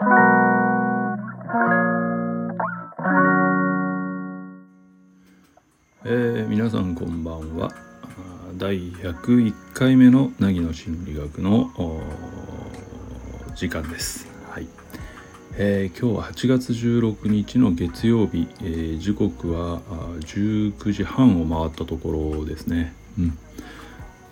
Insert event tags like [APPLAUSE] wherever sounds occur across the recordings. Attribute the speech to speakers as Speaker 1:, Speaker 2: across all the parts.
Speaker 1: えー、皆さんこんばんは。第101回目の凪の心理学の時間です、はい。えー、今日は8月16日の月曜日、えー、時刻は19時半を回ったところですね、うん、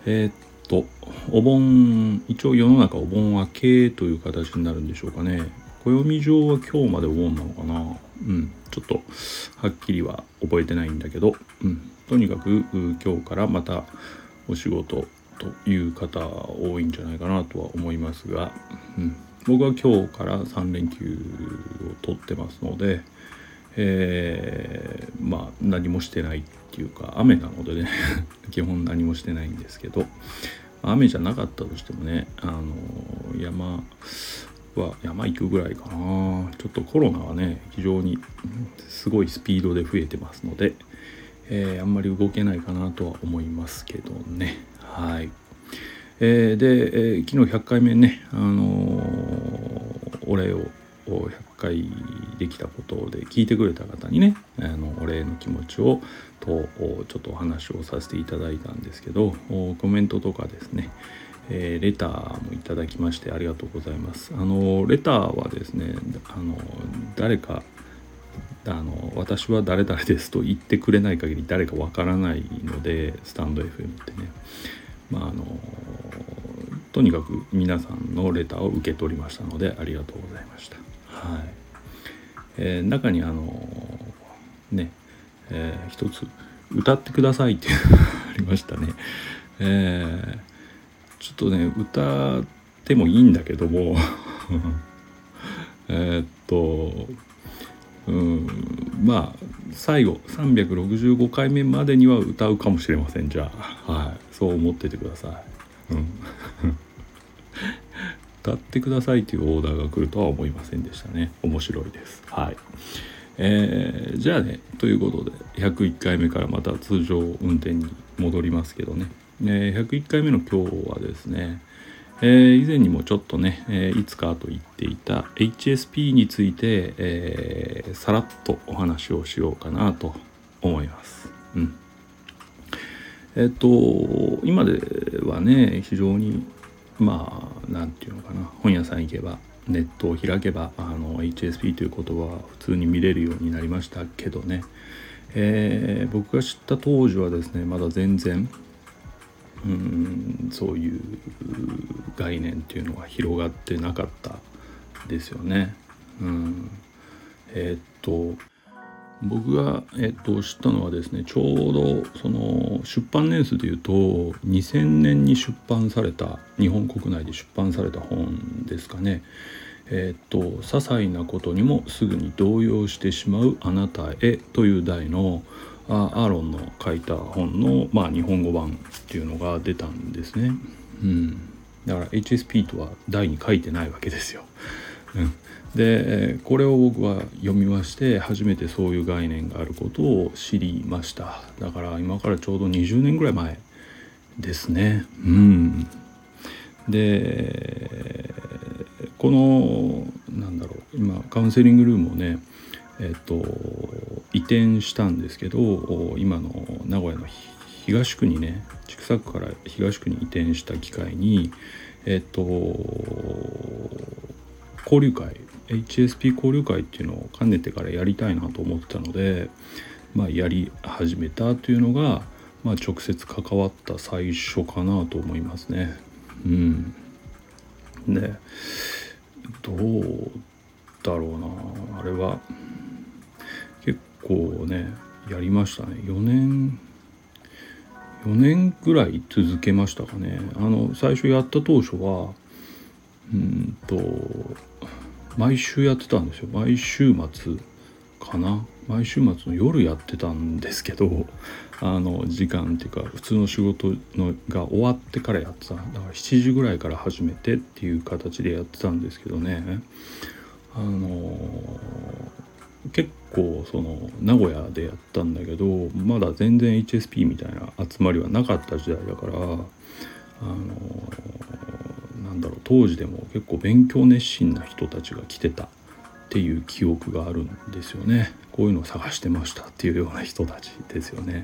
Speaker 1: えー、っとお盆一応世の中お盆明けという形になるんでしょうかね。暦上は今日までお盆なのかな。うん。ちょっとはっきりは覚えてないんだけど、うん、とにかく今日からまたお仕事という方多いんじゃないかなとは思いますが、うん、僕は今日から3連休を取ってますので、えー、まあ何もしてないっていうか雨なのでね。[LAUGHS] 基本何もしてないんですけど。雨じゃなかったとしてもねあの山は山行くぐらいかなちょっとコロナはね非常にすごいスピードで増えてますので、えー、あんまり動けないかなとは思いますけどねはい。えー、で、えー、昨日100回目ね、あのー、お礼を100回できたことで聞いてくれた方にねあのお礼の気持ちをとちょっとお話をさせていただいたんですけどコメントとかですね、えー、レターもいただきましてありがとうございます。あのレターはですねあの誰かあの私は誰々ですと言ってくれない限り誰かわからないのでスタンド FM ってねまああのとにかく皆さんのレターを受け取りましたのでありがとうございました。えー、中にあのね、えー、一つ「歌ってください」ってありましたね。えー、ちょっとね歌ってもいいんだけども [LAUGHS] えっとうんまあ最後365回目までには歌うかもしれませんじゃあ、はい、そう思っててください。うん歌ってくださいというオーダーが来るとは思いませんでしたね。面白いです。はい。えー、じゃあねということで101回目からまた通常運転に戻りますけどね、えー、101回目の今日はですねえー、以前にもちょっとね、えー、いつかと言っていた HSP について、えー、さらっとお話をしようかなと思います。うん、えっと今ではね非常にまあ何て言うのかな。本屋さん行けばネットを開けばあの HSP という言葉は普通に見れるようになりましたけどね、えー、僕が知った当時はですねまだ全然うんそういう概念っていうのは広がってなかったですよね。うん、えー、っと僕が、えっと、知ったのはですねちょうどその出版年数でいうと2000年に出版された日本国内で出版された本ですかね。えっと「些細なことにもすぐに動揺してしまうあなたへ」という題のアーロンの書いた本の、まあ、日本語版っていうのが出たんですね。うん、だから HSP とは題に書いてないわけですよ。うん、でこれを僕は読みまして初めてそういう概念があることを知りました。だから今からちょうど20年ぐらい前ですね。うん。でこのなんだろう今カウンセリングルームをねえっと移転したんですけど今の名古屋の東区にね千種区から東区に移転した機会にえっと交流会 HSP 交流会っていうのをかねてからやりたいなと思ってたので、まあ、やり始めたというのが、まあ、直接関わった最初かなと思いますね。うん、でどうだろうな。あれは結構ねやりましたね。4年4年ぐらい続けましたかね。あの最初やった当初はうんと毎週やってたんですよ。毎週末かな。毎週末の夜やってたんですけどあの時間っていうか普通の仕事のが終わってからやってただから7時ぐらいから始めてっていう形でやってたんですけどね。あの結構その名古屋でやったんだけどまだ全然 HSP みたいな集まりはなかった時代だからあのなんだろう当時でも結構勉強熱心な人たちが来てたっていう記憶があるんですよねこういうのを探してましたっていうような人たちですよね。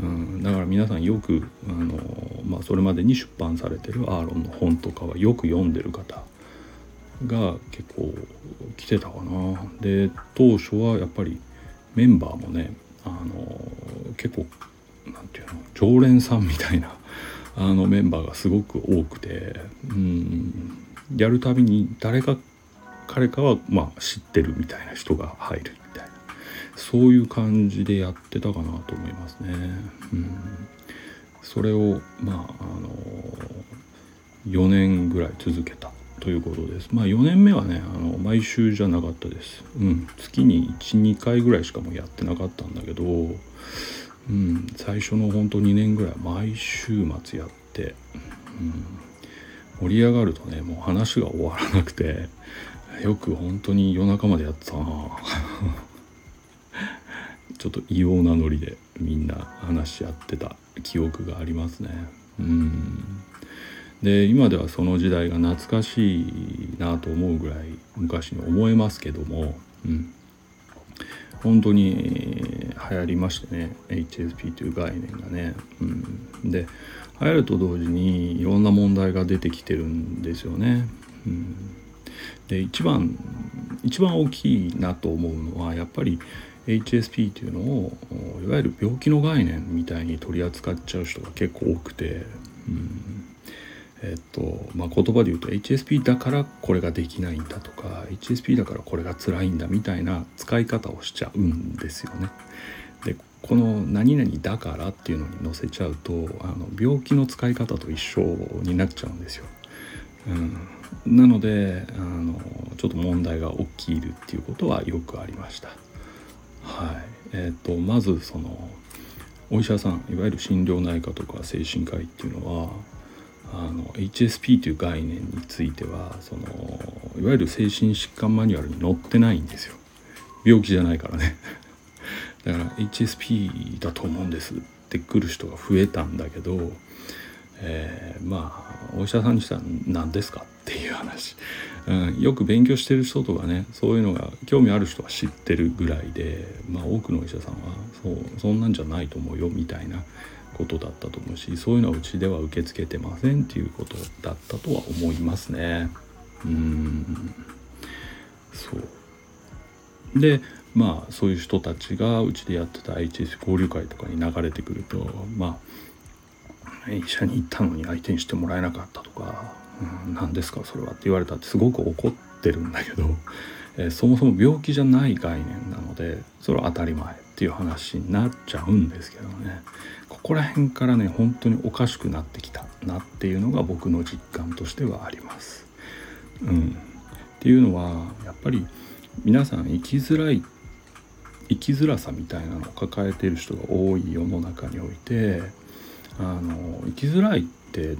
Speaker 1: うん、だから皆さんよくあの、まあ、それまでに出版されてるアーロンの本とかはよく読んでる方が結構来てたかな。で当初はやっぱりメンバーもねあの結構なんていうの常連さんみたいなあのメンバーがすごく多くてうんやるたびに誰か彼かはまあ知ってるみたいな人が入るみたいなそういう感じでやってたかなと思いますね。うん、それをまああの4年ぐらい続けたということです。まあ4年目はねあの毎週じゃなかったです。うん、月に12回ぐらいしかもやってなかったんだけど、うん、最初の本当2年ぐらい毎週末やって、うん、盛り上がるとねもう話が終わらなくてよく本当に夜中までやってたな。[LAUGHS] ちょっと異様なノリでみんな話し合ってた記憶がありますね。うん。で今ではその時代が懐かしいなと思うぐらい昔に思えますけども、うん、本当に流行りましてね HSP という概念がね、うん、で流行ると同時にいろんな問題が出てきてるんですよね、うん、で一番一番大きいなと思うのはやっぱり HSP というのをいわゆる病気の概念みたいに取り扱っちゃう人が結構多くて、うん。えっとまあ、言葉で言うと HSP だからこれができないんだとか HSP だからこれが辛いんだみたいな使い方をしちゃうんですよね。でこの「何々だから」っていうのに載せちゃうとあの病気の使い方と一緒になっちゃうんですよ。うんなのであのちょっと問題が起きるっていうことはよくありました。はいえーと、とまずそのお医者さんいわゆる心療内科とか精神科医っていうのはあの HSP という概念についてはそのいわゆる精神疾患マニュアルに載ってないんですよ。病気じゃないからね。[LAUGHS] だから HSP だと思うんです。って来る人が増えたんだけどえー、まあお医者さんにしたら何ですかっていう話、[LAUGHS] うん、よく勉強してる人とかねそういうのが興味ある人は知ってるぐらいで、まあ、多くのお医者さんはそうそんなんじゃないと思うよみたいなことだったと思うしそういうのはうちでは受け付けてませんっていうことだったとは思いますね。うん。そう。でまあそういう人たちがうちでやってた IHS 交流会とかに流れてくるとまあ医者に行ったのに相手にしてもらえなかったとか「うん、何ですかそれは」って言われたってすごく怒ってるんだけど、えー、そもそも病気じゃない概念なのでそれは当たり前。っていう話になっちゃうんですけどねここら辺からね本当におかしくなってきたなっていうのが僕の実感としてはあります。うん、っていうのはやっぱり皆さん生きづらい生きづらさみたいなのを抱えている人が多い世の中においてあの生きづらいって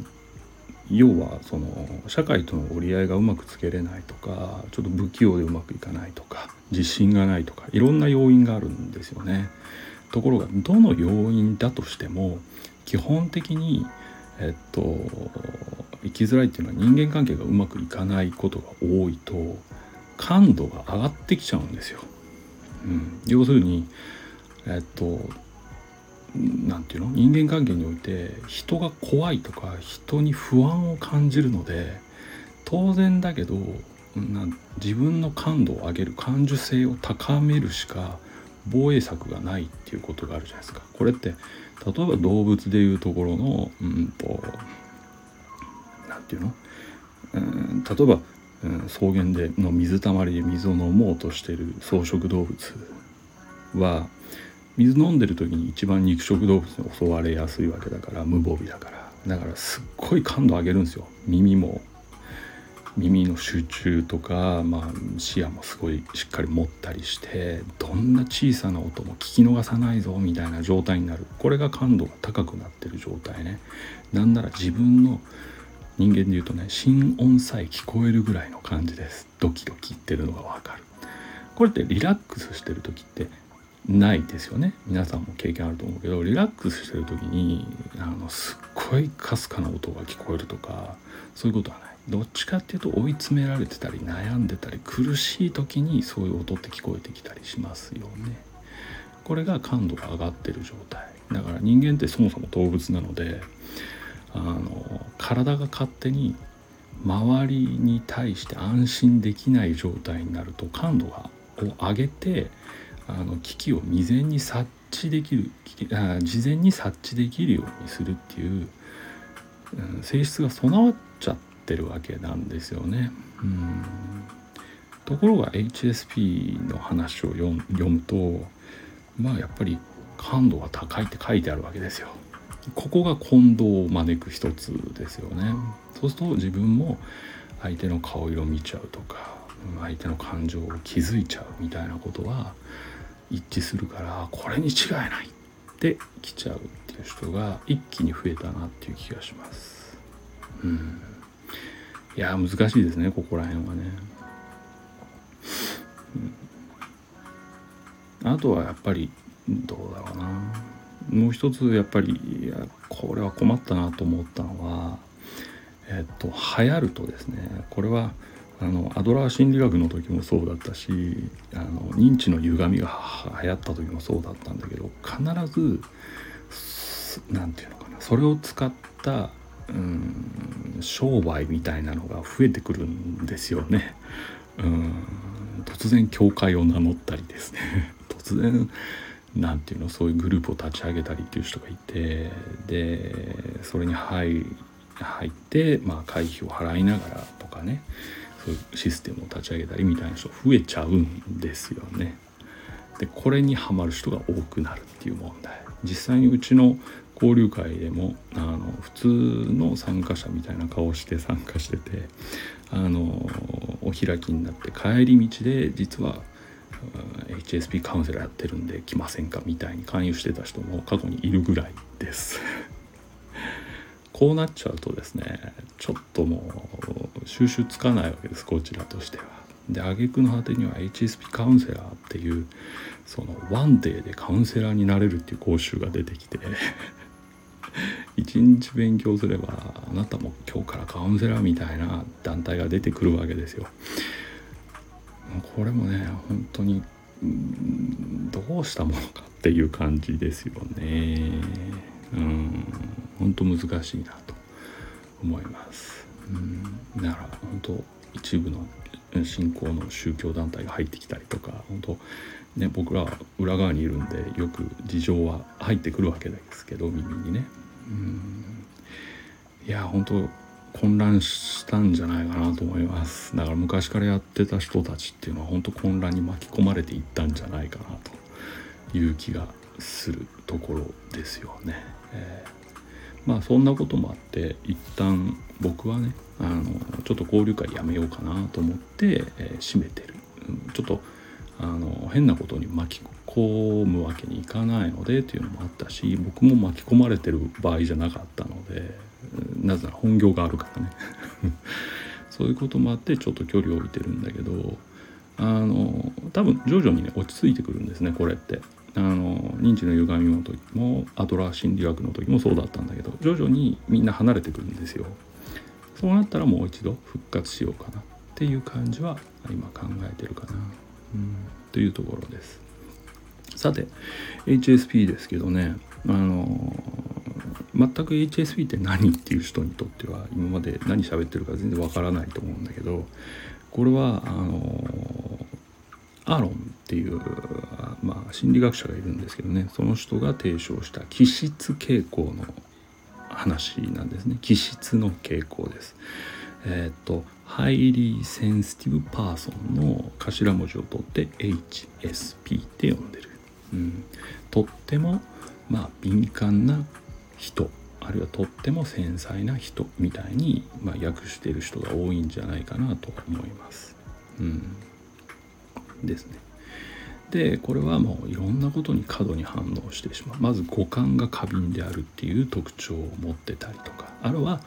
Speaker 1: 要はその社会との折り合いがうまくつけれないとかちょっと不器用でうまくいかないとか自信がないとかいろんな要因があるんですよね。ところがどの要因だとしても基本的にえっと生きづらいっていうのは人間関係がうまくいかないことが多いと感度が上がってきちゃうんですよ。うん、要するにえっと何て言うの？人間関係において人が怖いとか人に不安を感じるので当然だけど自分の感度を上げる感受性を高めるしか防衛策がないっていうことがあるじゃないですか。これって例えば動物でいうところのうんと何て言うの、うん、例えば、うん、草原での水たまりで水を飲もうとしてる草食動物は水飲んでる時に一番肉食動物に襲われやすいわけだから無防備だから。だからすっごい感度上げるんですよ。耳も耳の集中とか、まあ、視野もすごいしっかり持ったりしてどんな小さな音も聞き逃さないぞみたいな状態になる。これが感度が高くなってる状態ね。なんなら自分の人間で言うとね心音さえ聞こえるぐらいの感じです。ドキドキ言ってるのがわかる。これってリラックスしてる時ってないですよね。皆さんも経験あると思うけどリラックスしてる時にあのすっごいかすかな音が聞こえるとかそういうことはない。どっちかっていうと追い詰められてたり悩んでたり苦しい時にそういう音って聞こえてきたりしますよね。これが感度が上がってる状態だから人間ってそもそも動物なのであの体が勝手に周りに対して安心できない状態になると感度がを上げてあの危機を未然に察知できるあ事前に察知できるようにするっていう、うん、性質が備わっちゃっててるわけなんですよね。うんところが HSP の話を読むとまあやっぱり感度が高いって書いてあるわけですよ。ここが混同を招く一つですよね。そうすると自分も相手の顔色見ちゃうとか相手の感情を気づいちゃうみたいなことは一致するからこれに違いないって来ちゃうっていう人が一気に増えたなっていう気がします。うん、いや難しいですねここら辺はね。うん、あとはやっぱりどうだろうなもう一つやっぱりこれは困ったなと思ったのはえっと流行るとですねこれはあのアドラー心理学の時もそうだったしあの認知の歪みが流行った時もそうだったんだけど必ず何て言うのかなそれを使ったうん商売みたいなのが増えてくるんですよね。うん突然教会を名乗ったりですね [LAUGHS] 突然何て言うのそういうグループを立ち上げたりっていう人がいてでそれに入入って、まあ、会費を払いながらとかねそういうシステムを立ち上げたりみたいな人増えちゃうんですよね。でこれにはまる人が多くなるっていう問題実際にうちの交流会でもあの普通の参加者みたいな顔して参加しててあのお開きになって帰り道で実は HSP カウンセラーやってるんで来ませんかみたいに勧誘してた人も過去にいるぐらいです [LAUGHS] こうなっちゃうとですねちょっともう収集つかないわけですこちらとしては。で挙句の果てには HSP カウンセラーっていうそのワンデーでカウンセラーになれるっていう講習が出てきて一日勉強すればあなたも今日からカウンセラーみたいな団体が出てくるわけですよ。これもね本当にどうしたものかっていう感じですよね。うん本当難しいなと思います。うんだから本当一部の信仰の宗教団体が入ってきたりとか本当ね僕らは裏側にいるんでよく事情は入ってくるわけですけど耳にね。いや本当混乱したんじゃないかなと思います。だから昔からやってた人たちっていうのは本当混乱に巻き込まれていったんじゃないかなという気がするところですよね。えー、まあそんなこともあって一旦僕はねあのちょっと交流会やめようかなと思って、えー、閉めてる、うん、ちょっとあの変なことに巻き込むわけにいかないのでというのもあったし僕も巻き込まれてる場合じゃなかったのでなぜなら本業があるからね。[LAUGHS] そういうこともあってちょっと距離を置いてるんだけどあの多分徐々にね落ち着いてくるんですねこれって。あの認知の歪みの時もアドラー心理学の時もそうだったんだけど徐々にみんな離れてくるんですよ。そうなったらもう一度復活しようかなっていう感じは今考えてるかな、うん、というところです。さて HSP ですけどね。あの全く HSP って何っていう人にとっては今まで何喋ってるか全然わからないと思うんだけどこれはあのアーロンっていう、まあ、心理学者がいるんですけどね。その人が提唱した気質傾向の話なんですね。気質の傾向です。えっ、ー、と Highly Sensitive Person の頭文字を取って HSP って呼んでる、うん、とってもまあ敏感な人。あるいはとっても繊細な人みたいに、まあ、訳している人が多いんじゃないかなと思います。うん、ですね。でこれはもういろんなことに過度に反応してしまう。まず五感が過敏であるっていう特徴を持ってたりとか。あるいは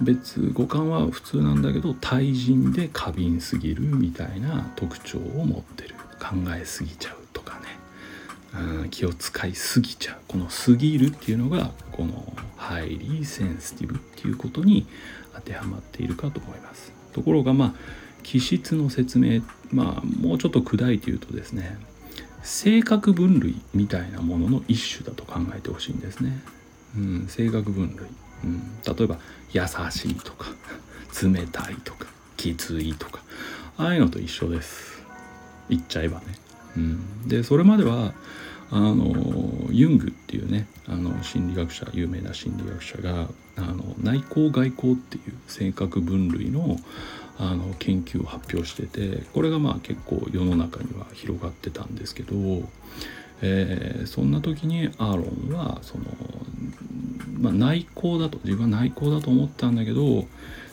Speaker 1: 別五感は普通なんだけど対人で過敏すぎるみたいな特徴を持ってる。考えすぎちゃうとかね、うん気を使いすぎちゃうこの「すぎる」っていうのがこの「ハイリーセンシティブ」っていうことに当てはまっているかと思います。ところがまあ気質の説明まあもうちょっと砕いて言うとですね性格分類みたいなものの一種だと考えてほしいんですね、うん、性格分類、うん、例えば優しいとか [LAUGHS] 冷たいとかきついとかああいうのと一緒です。言っちゃえばね、うん、でそれまではあのユングっていうねあの心理学者有名な心理学者があの内向外向っていう性格分類のあの研究を発表しててこれがまあ結構世の中には広がってたんですけど、えー、そんな時にアーロンはその、まあ、内向だと自分は内向だと思ったんだけど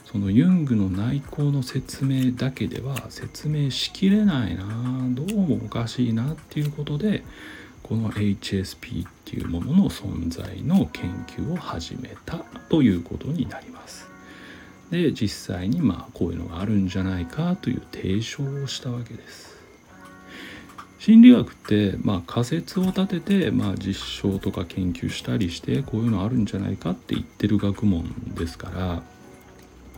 Speaker 1: そのユングの内向の説明だけでは説明しきれないなどうもおかしいなっていうことでこの HSP っていうものの存在の研究を始めたということになります。で実際にまあこういうのがあるんじゃないかという提唱をしたわけです。心理学って、まあ、仮説を立てて、まあ、実証とか研究したりしてこういうのあるんじゃないかって言ってる学問ですから、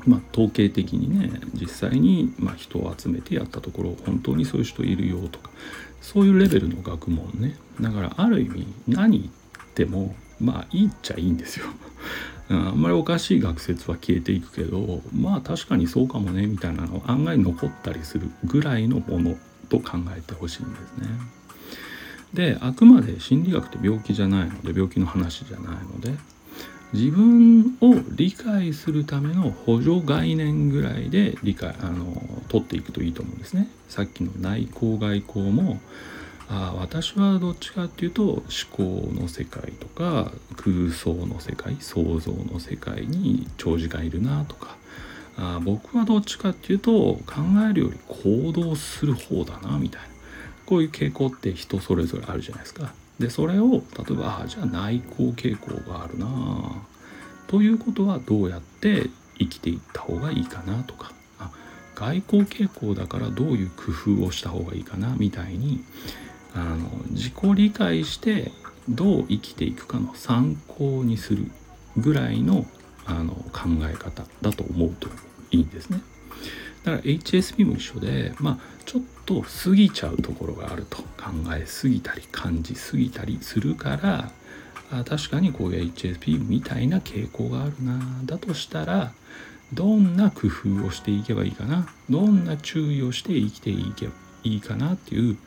Speaker 1: まあ、統計的にね実際に、ま、人を集めてやったところ本当にそういう人いるよとかそういうレベルの学問ねだからある意味何言ってもまあいいっちゃいいんですよ。[LAUGHS] あんまりおかしい学説は消えていくけどまあ確かにそうかもねみたいなの案外残ったりするぐらいのものと考えてほしいんですね。であくまで心理学って病気じゃないので病気の話じゃないので自分を理解するための補助概念ぐらいで理解あの取っていくといいと思うんですね。さっきの内向外向もあ私はどっちかっていうと思考の世界とか空想の世界想像の世界に長時間いるなとかあ僕はどっちかっていうと考えるより行動する方だなみたいな。こういう傾向って人それぞれあるじゃないですか。でそれを例えばあじゃあ内向傾向があるなということはどうやって生きていった方がいいかなとか。あ外交傾向だからどういう工夫をした方がいいかなみたいにあの自己理解してどう生きていくかの参考にするぐらいのあの考え方だと思うといいんですね。だから HSP も一緒でまあちょっと過ぎちゃうところがあると考えすぎたり感じすぎたりするからあ確かにこういう HSP みたいな傾向があるなだとしたらどんな工夫をしていけばいいかなどんな注意をして生きていけばいいかなっていう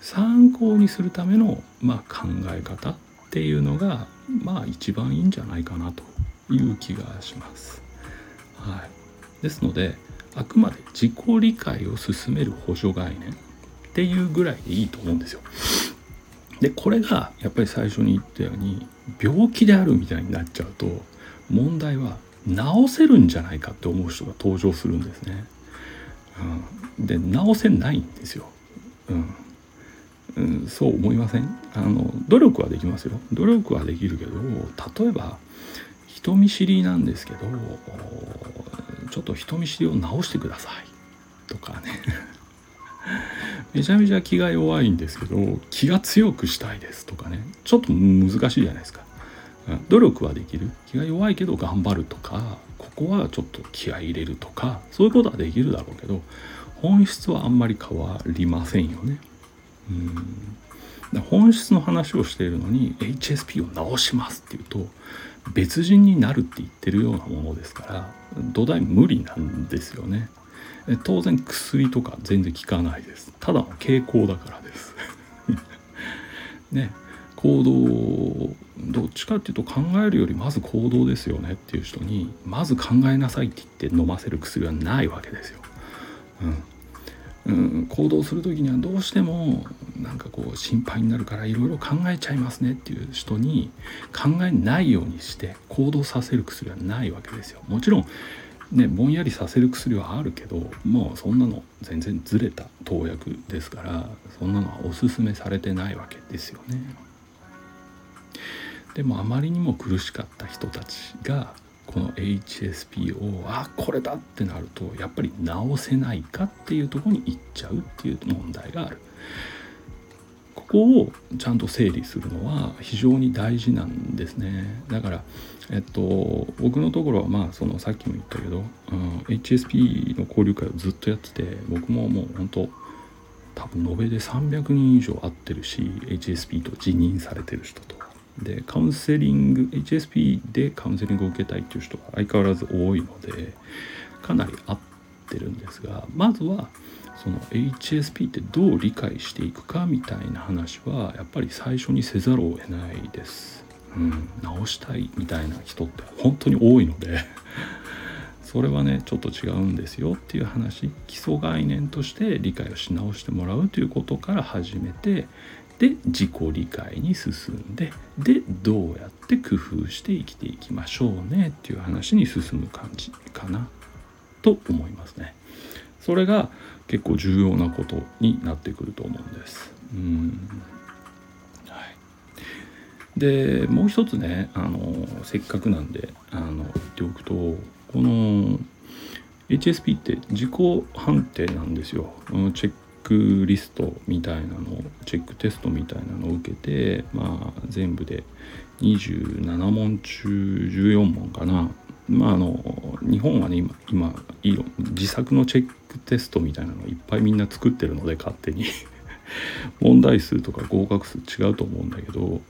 Speaker 1: 参考にするための、まあ、考え方っていうのがまあ一番いいんじゃないかなという気がします。はい、ですのであくまで自己理解を進める補助概念っていうぐらいでいいと思うんですよ。でこれがやっぱり最初に言ったように病気であるみたいになっちゃうと問題は治せるんじゃないかって思う人が登場するんですね。うん、で治せないんですよ。うん、うん、そう思いません？あの努力はできますよ努力はできるけど例えば人見知りなんですけどちょっと人見知りを直してください。とかね。[LAUGHS] めちゃめちゃ気が弱いんですけど気が強くしたいです。とかね。ちょっと難しいじゃないですか。努力はできる。気が弱いけど頑張るとかここはちょっと気合い入れるとかそういうことはできるだろうけど本質はあんまり変わりませんよね。うん。本質の話をしているのに HSP を直しますっていうと別人になるって言ってるようなものですから土台無理なんですよね。当然薬とか全然効かないです。ただの傾向だからです。[LAUGHS] ね。行動どっちかっていうと考えるよりまず行動ですよねっていう人にまず考えなさいって言って飲ませる薬はないわけですよ。うん、うん、行動する時にはどうしてもなんかこう心配になるからいろいろ考えちゃいますねっていう人に考えないようにして行動させる薬はないわけですよ。もちろんねぼんやりさせる薬はあるけどもうそんなの全然ずれた投薬ですからそんなのはおすすめされてないわけですよね。でもあまりにも苦しかった人たちがこの HSP をあこれだってなるとやっぱり直せないかっていうとこに行っちゃうっていう問題がある。ここをちゃんと整理するのは非常に大事なんですねだからえっと僕のところはまあそのさっきも言ったけど、うん、HSP の交流会をずっとやってて僕ももう本当多分延べで300人以上会ってるし HSP と辞任されてる人とでカウンセリング HSP でカウンセリングを受けたいっていう人が相変わらず多いのでかなり合ってるんですがまずはその HSP ってどう理解していくかみたいな話はやっぱり最初にせざるを得ないです。うん、直したいみたいな人って本当に多いので [LAUGHS] それはねちょっと違うんですよっていう話基礎概念として理解をし直してもらうということから始めてで自己理解に進んででどうやって工夫して生きていきましょうねっていう話に進む感じかなと思いますね。それが結構重要なことになってくると思うんです。うんはい、でもう一つねあのせっかくなんであの言っておくとこの HSP って自己判定なんですよ。チェックリストみたいなのをチェックテストみたいなのを受けてまあ全部で27問中14問かな。まああの日本はね今今自作のチェックテストみたいなのいっぱいみんな作ってるので勝手に。[LAUGHS] 問題数とか合格数違うと思うんだけど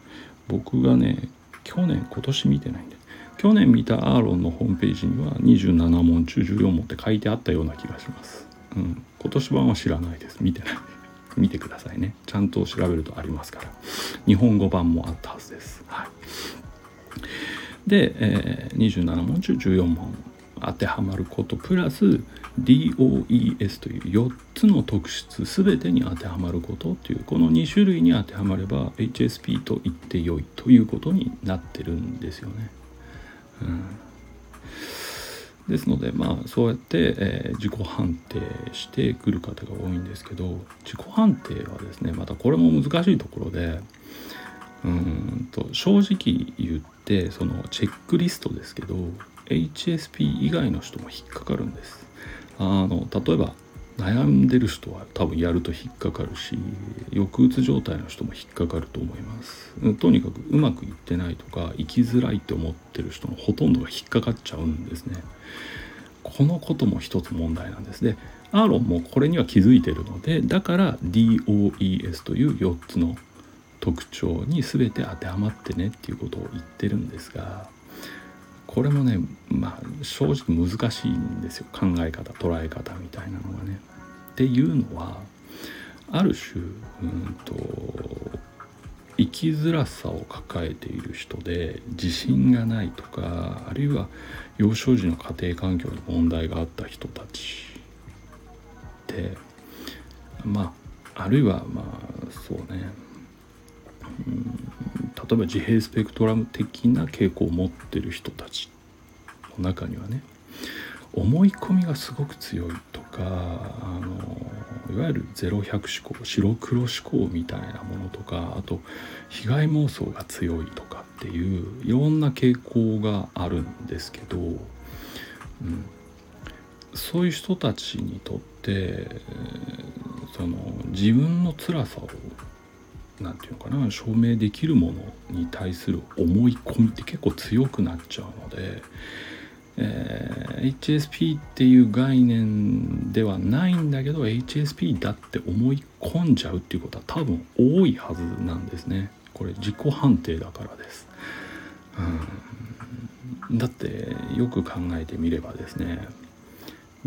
Speaker 1: 僕がね去年今年見てないんで去年見たアーロンのホームページには27問中14問って書いてあったような気がします。うん、今年版は知らないです。見てない。[LAUGHS] 見てくださいね。ちゃんと調べるとありますから。日本語版もあったはずです。はい。で、えー、27問中14問当てはまることプラス DOES という4つの特質全てに当てはまることというこの2種類に当てはまれば HSP と言ってよいということになってるんですよね。うん。ですのでまあそうやって、えー、自己判定してくる方が多いんですけど自己判定はですねまたこれも難しいところでうんと正直言ってそのチェックリストですけど HSP 以外の人も引っかかるんです。あの例えば悩んでる人は多分やると引っかかるし抑うつ状態の人も引っかかると思います。とにかくうまくいってないとか生きづらいと思ってる人のほとんどが引っかかっちゃうんですね。このことも一つ問題なんです。でアーロンもこれには気づいてるのでだから DOES という4つの特徴に全て当てはまってねっていうことを言ってるんですがこれもねまあ正直難しいんですよ考え方捉え方みたいなのがね。っていうのはある種うんと生きづらさを抱えている人で自信がないとかあるいは幼少時の家庭環境に問題があった人たちでまああるいはまあそうね例えば自閉スペクトラム的な傾向を持ってる人たちの中にはね思い込みがすごく強いとかあのいわゆるゼロ百思考白黒思考みたいなものとかあと被害妄想が強いとかっていういろんな傾向があるんですけど、うん、そういう人たちにとってその自分の辛さを何て言うかな証明できるものに対する思い込みって結構強くなっちゃうので、えー、HSP っていう概念ではないんだけど HSP だって思い込んじゃうっていうことは多分多いはずなんですね。これ自己判定だからです、うん、だってよく考えてみればですね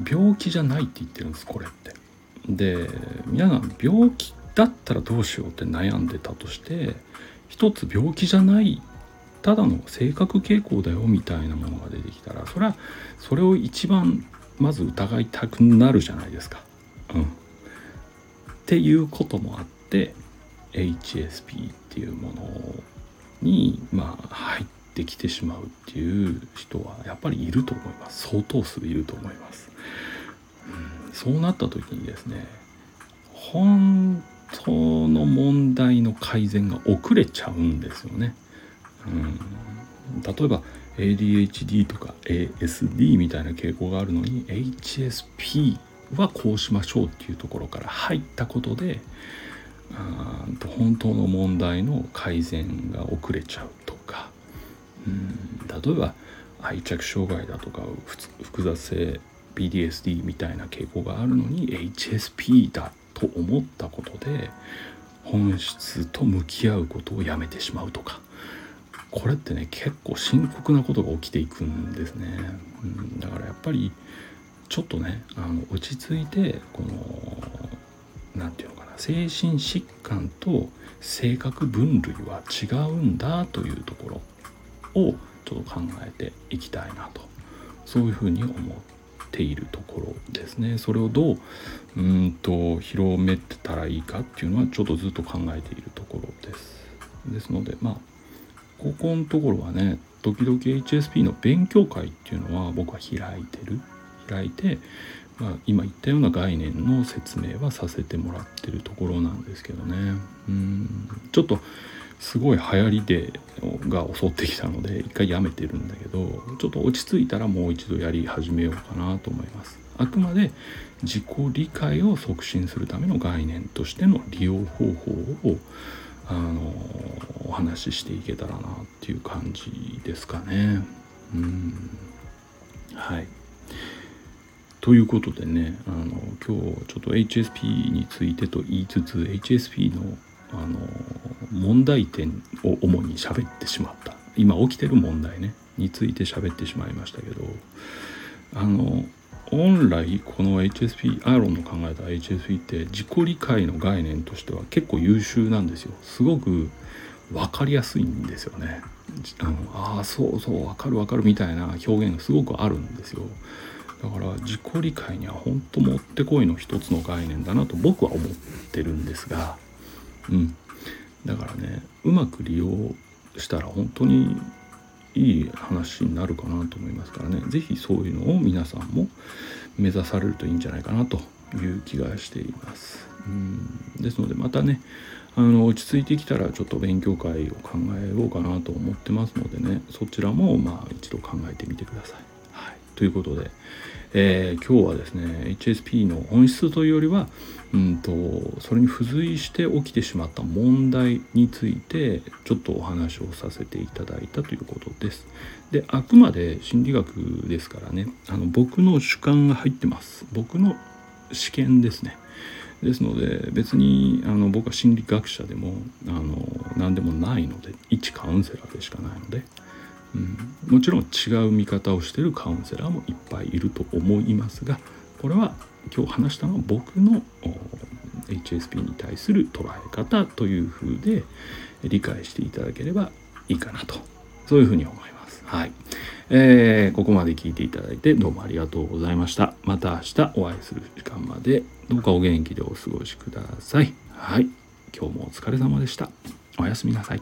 Speaker 1: 病気じゃないって言ってるんですこれって。で皆さん病気だったらどうしようって悩んでたとして一つ病気じゃないただの性格傾向だよみたいなものが出てきたらそれはそれを一番まず疑いたくなるじゃないですか。うん、っていうこともあって HSP っていうものにまあ入ってきてしまうっていう人はやっぱりいると思います相当数いると思います。うん、そうなった時にですね本当の問題の改善が遅れちゃうんですよね。うん、例えば ADHD とか ASD みたいな傾向があるのに HSP はこうしましょうっていうところから入ったことで本当の問題の改善が遅れちゃうとか。うん。例えば愛着障害だとか複雑性 PTSD みたいな傾向があるのに HSP だと思ったことで本質と向き合うことをやめてしまうとか。これってね結構深刻なことが起きていくんですね、うん、だからやっぱりちょっとねあの落ち着いてこの何て言うのかな精神疾患と性格分類は違うんだというところをちょっと考えていきたいなと。そういうふうに思ってているところですね。それをどううんと広めてたらいいかっていうのはちょっとずっと考えているところです。ですのでまあここのところはね時々 HSP の勉強会っていうのは僕は開いてる。開いて、まあ、今言ったような概念の説明はさせてもらってるところなんですけどね。うん。ちょっとすごい流行りでが襲ってきたので一回やめてるんだけどちょっと落ち着いたらもう一度やり始めようかなと思います。あくまで自己理解を促進するための概念としての利用方法をあのお話ししていけたらなっていう感じですかね。うん。はい。ということでねあの今日ちょっと HSP についてと言いつつ HSP のあの問題点を主に喋ってしまった。今起きてる問題ね。について喋ってしまいましたけど。あの本来この HSP アーロンの考えた HSP って自己理解の概念としては結構優秀なんですよ。すごく分かりやすいんですよね。あのあそうそう分かる分かるみたいな表現がすごくあるんですよ。だから自己理解には本当もってこいの一つの概念だなと僕は思ってるんですが。うんだからねうまく利用したら本当にいい話になるかなと思いますからね是非そういうのを皆さんも目指されるといいんじゃないかなという気がしています。うんですのでまたねあの落ち着いてきたらちょっと勉強会を考えようかなと思ってますのでねそちらもまあ一度考えてみてください。はい、ということで、えー、今日はですね HSP の本質というよりはうんとそれに付随して起きてしまった問題についてちょっとお話をさせていただいたということです。であくまで心理学ですからねあの僕の主観が入ってます。僕の試験ですね。ですので別にあの僕は心理学者でもあの何でもないので一カウンセラーでしかないので、うん、もちろん違う見方をしてるカウンセラーもいっぱいいると思いますがこれは今日話したのは僕の HSP に対する捉え方というふうで理解していただければいいかなとそういうふうに思います。はい、えー、ここまで聞いていただいてどうもありがとうございました。また明日お会いする時間までどうかお元気でお過ごしください。はい、今日もお疲れ様でした。おやすみなさい。